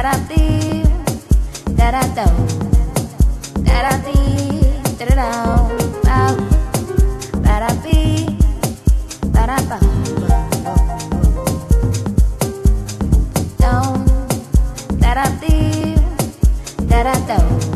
that I did, that I do, that I did, that I do, do, that I did, that I do.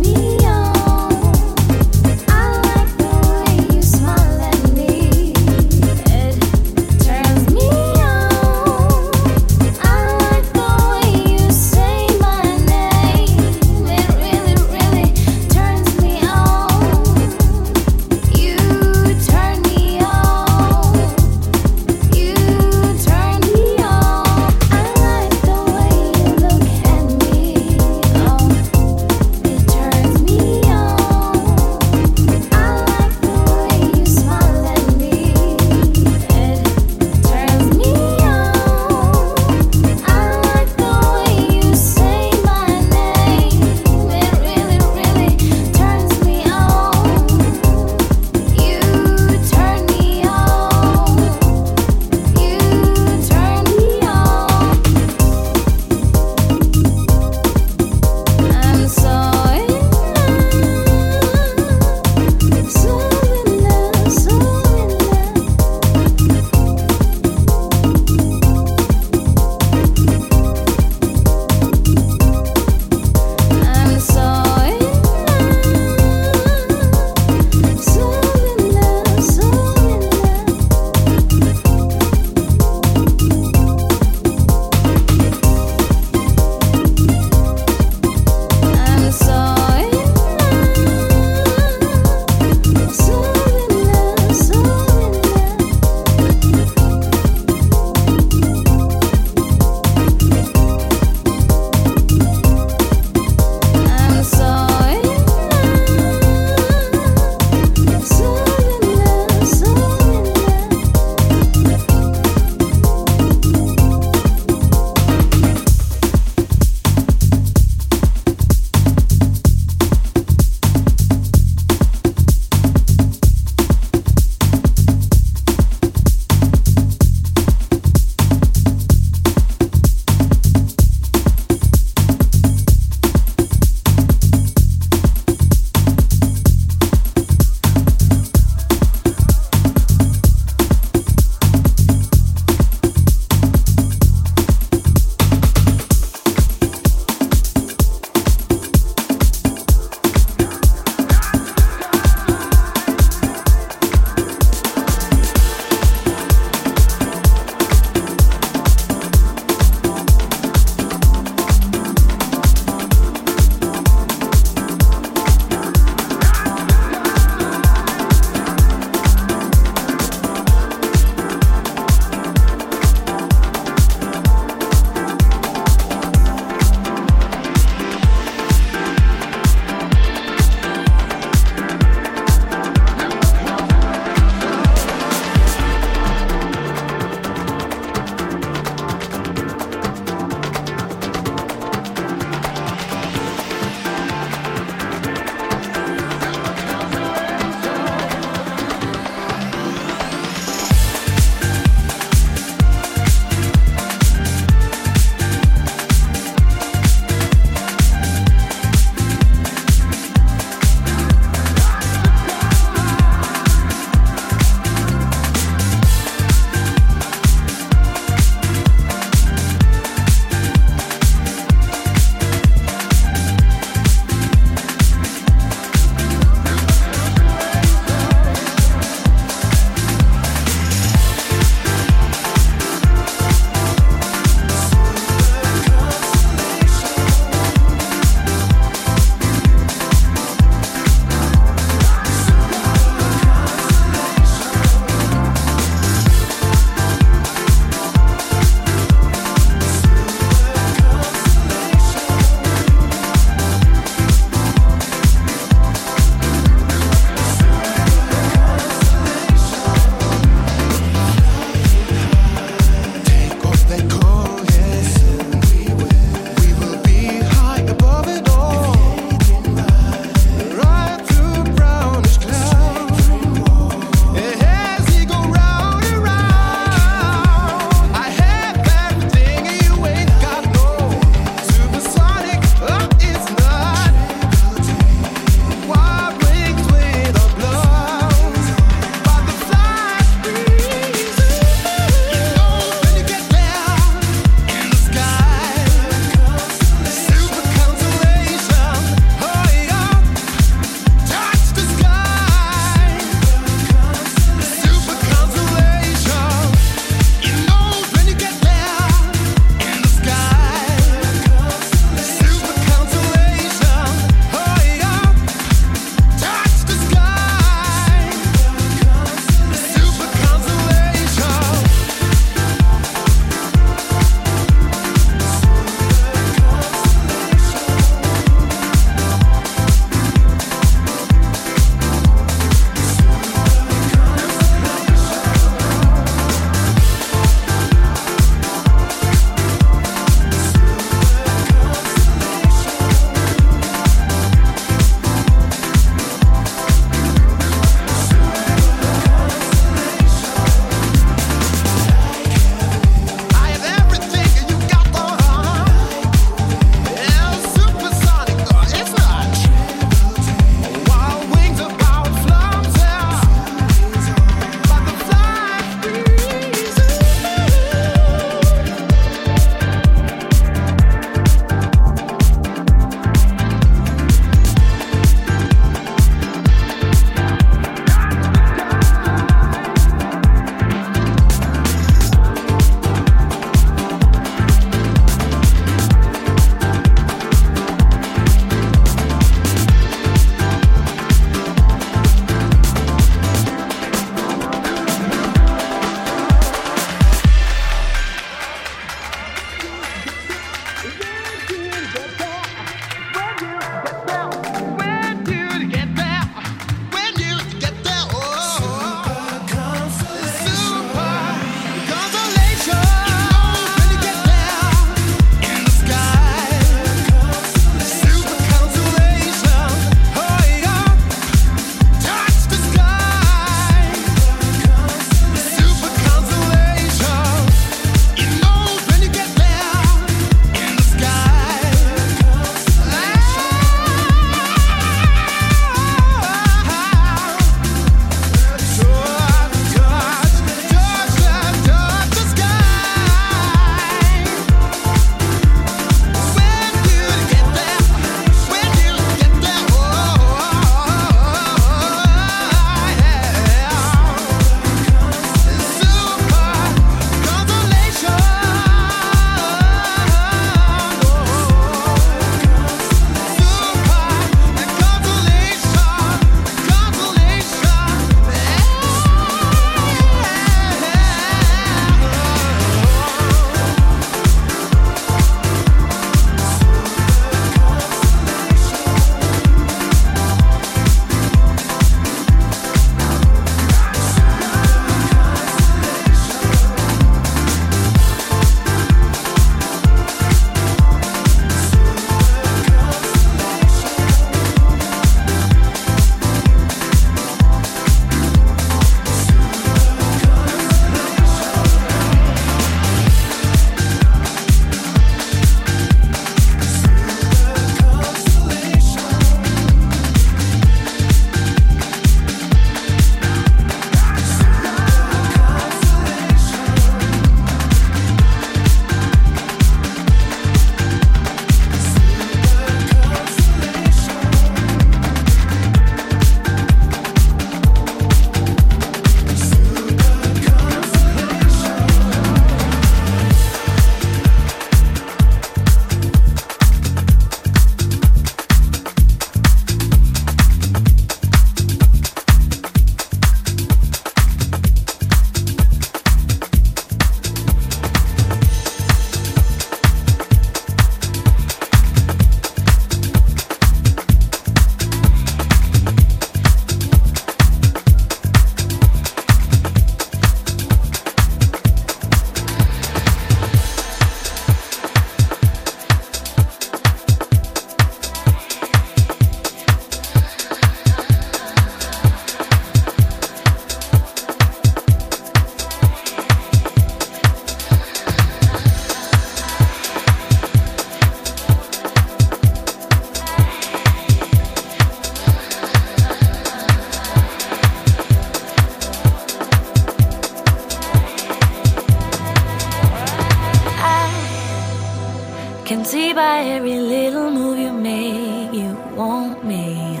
Little move you make, you want me.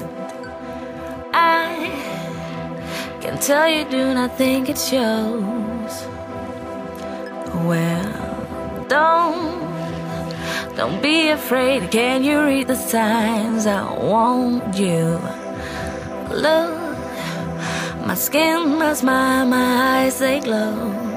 I can tell you do not think it shows. Well, don't, don't be afraid. Can you read the signs? I want you. Look, my skin my smile, my eyes they glow.